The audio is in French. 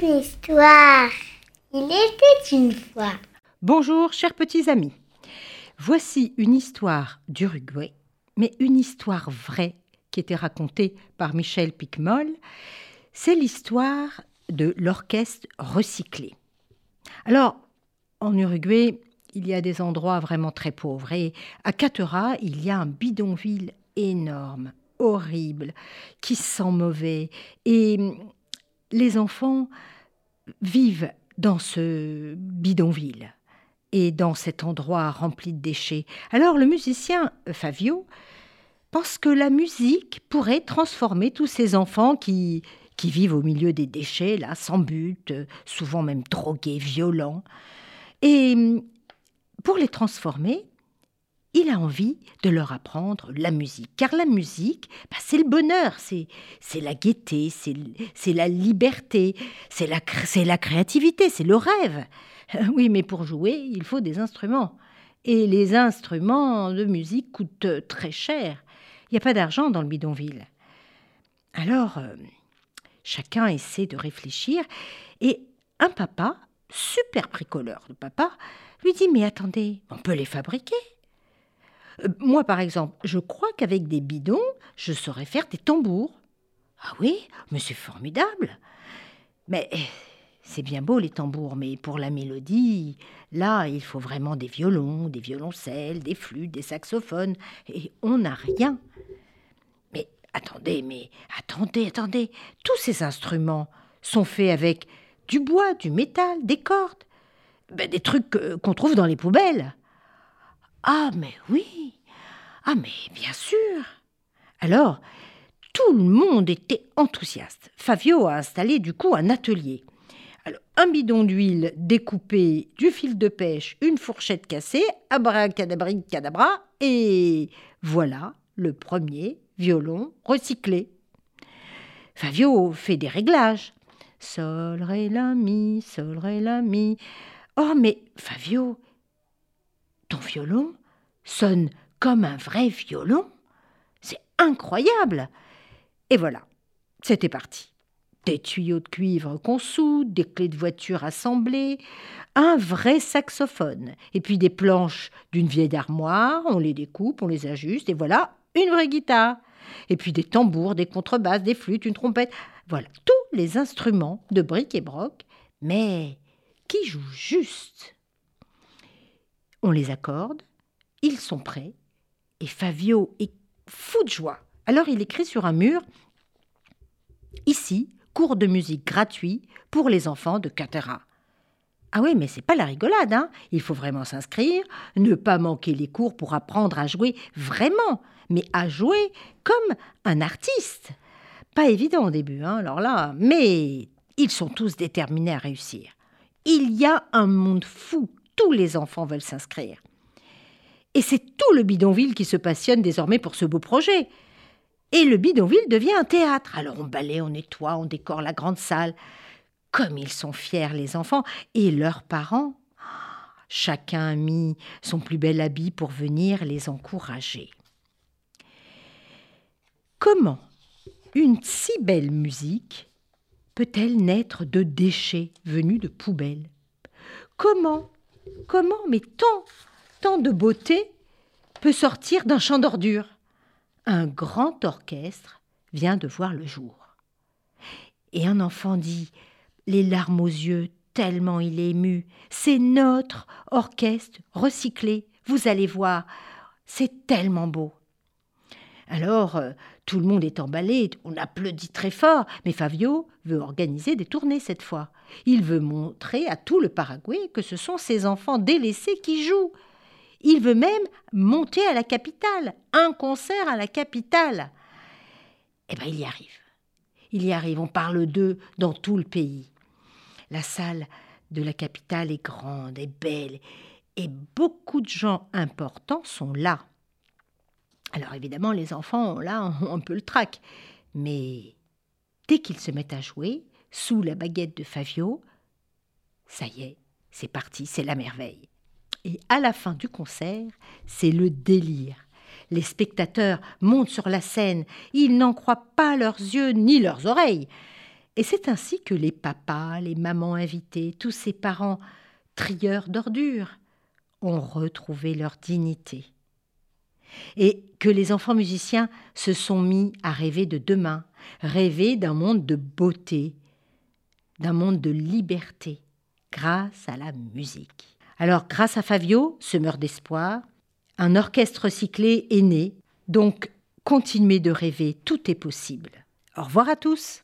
une histoire. Il était une fois. Bonjour, chers petits amis. Voici une histoire d'Uruguay, mais une histoire vraie qui était racontée par Michel Picmol. C'est l'histoire de l'orchestre recyclé. Alors, en Uruguay, il y a des endroits vraiment très pauvres. Et à Catera, il y a un bidonville énorme, horrible, qui sent mauvais. Et les enfants vivent dans ce bidonville et dans cet endroit rempli de déchets. Alors le musicien Fabio pense que la musique pourrait transformer tous ces enfants qui, qui vivent au milieu des déchets, là, sans but, souvent même drogués, violents. Et pour les transformer, il a envie de leur apprendre la musique. Car la musique, bah, c'est le bonheur, c'est, la gaieté, c'est, la liberté, c'est la, c'est la créativité, c'est le rêve. Oui, mais pour jouer, il faut des instruments. Et les instruments de musique coûtent très cher. Il n'y a pas d'argent dans le bidonville. Alors, euh, chacun essaie de réfléchir. Et un papa, super bricoleur de papa, lui dit Mais attendez, on peut les fabriquer. Euh, moi, par exemple, je crois qu'avec des bidons, je saurais faire des tambours. Ah oui, mais c'est formidable. Mais c'est bien beau les tambours, mais pour la mélodie, là, il faut vraiment des violons, des violoncelles, des flûtes, des saxophones, et on n'a rien. Mais attendez, mais attendez, attendez, tous ces instruments sont faits avec du bois, du métal, des cordes, ben, des trucs qu'on trouve dans les poubelles. Ah, mais oui. Ah, mais bien sûr. Alors, tout le monde était enthousiaste. Fabio a installé du coup un atelier. Un bidon d'huile découpé, du fil de pêche, une fourchette cassée, cadabra, et voilà le premier violon recyclé. Fabio fait des réglages. Sol, ré, la, mi, sol, ré, la, mi. Oh, mais Fabio, ton violon sonne comme un vrai violon. C'est incroyable. Et voilà, c'était parti. Des tuyaux de cuivre qu'on soude, des clés de voiture assemblées, un vrai saxophone, et puis des planches d'une vieille armoire, on les découpe, on les ajuste, et voilà, une vraie guitare. Et puis des tambours, des contrebasses, des flûtes, une trompette. Voilà, tous les instruments de bric et broc, mais qui jouent juste. On les accorde, ils sont prêts, et Fabio est fou de joie. Alors il écrit sur un mur Ici, cours de musique gratuit pour les enfants de Catera. Ah oui, mais c'est pas la rigolade, hein Il faut vraiment s'inscrire, ne pas manquer les cours pour apprendre à jouer vraiment, mais à jouer comme un artiste. Pas évident au début, hein, alors là, mais ils sont tous déterminés à réussir. Il y a un monde fou, tous les enfants veulent s'inscrire. Et c'est tout le bidonville qui se passionne désormais pour ce beau projet. Et le bidonville devient un théâtre. Alors on balaye, on nettoie, on décore la grande salle. Comme ils sont fiers, les enfants, et leurs parents. Chacun a mis son plus bel habit pour venir les encourager. Comment une si belle musique peut-elle naître de déchets venus de poubelles? Comment Comment Mais tant tant de beauté peut sortir d'un champ d'ordures. Un grand orchestre vient de voir le jour. Et un enfant dit, les larmes aux yeux, tellement il est ému, c'est notre orchestre recyclé, vous allez voir, c'est tellement beau. Alors, euh, tout le monde est emballé, on applaudit très fort, mais Fabio veut organiser des tournées cette fois. Il veut montrer à tout le Paraguay que ce sont ses enfants délaissés qui jouent. Il veut même monter à la capitale, un concert à la capitale. Eh bien, il y arrive. Il y arrive, on parle d'eux dans tout le pays. La salle de la capitale est grande et belle, et beaucoup de gens importants sont là. Alors évidemment, les enfants, là, ont un peu le trac. Mais dès qu'ils se mettent à jouer, sous la baguette de Fabio, ça y est, c'est parti, c'est la merveille. Et à la fin du concert, c'est le délire. Les spectateurs montent sur la scène, ils n'en croient pas leurs yeux ni leurs oreilles. Et c'est ainsi que les papas, les mamans invités, tous ces parents trieurs d'ordures ont retrouvé leur dignité. Et que les enfants musiciens se sont mis à rêver de demain, rêver d'un monde de beauté, d'un monde de liberté, grâce à la musique. Alors, grâce à Fabio, semeur d'espoir, un orchestre recyclé est né, donc continuez de rêver, tout est possible. Au revoir à tous.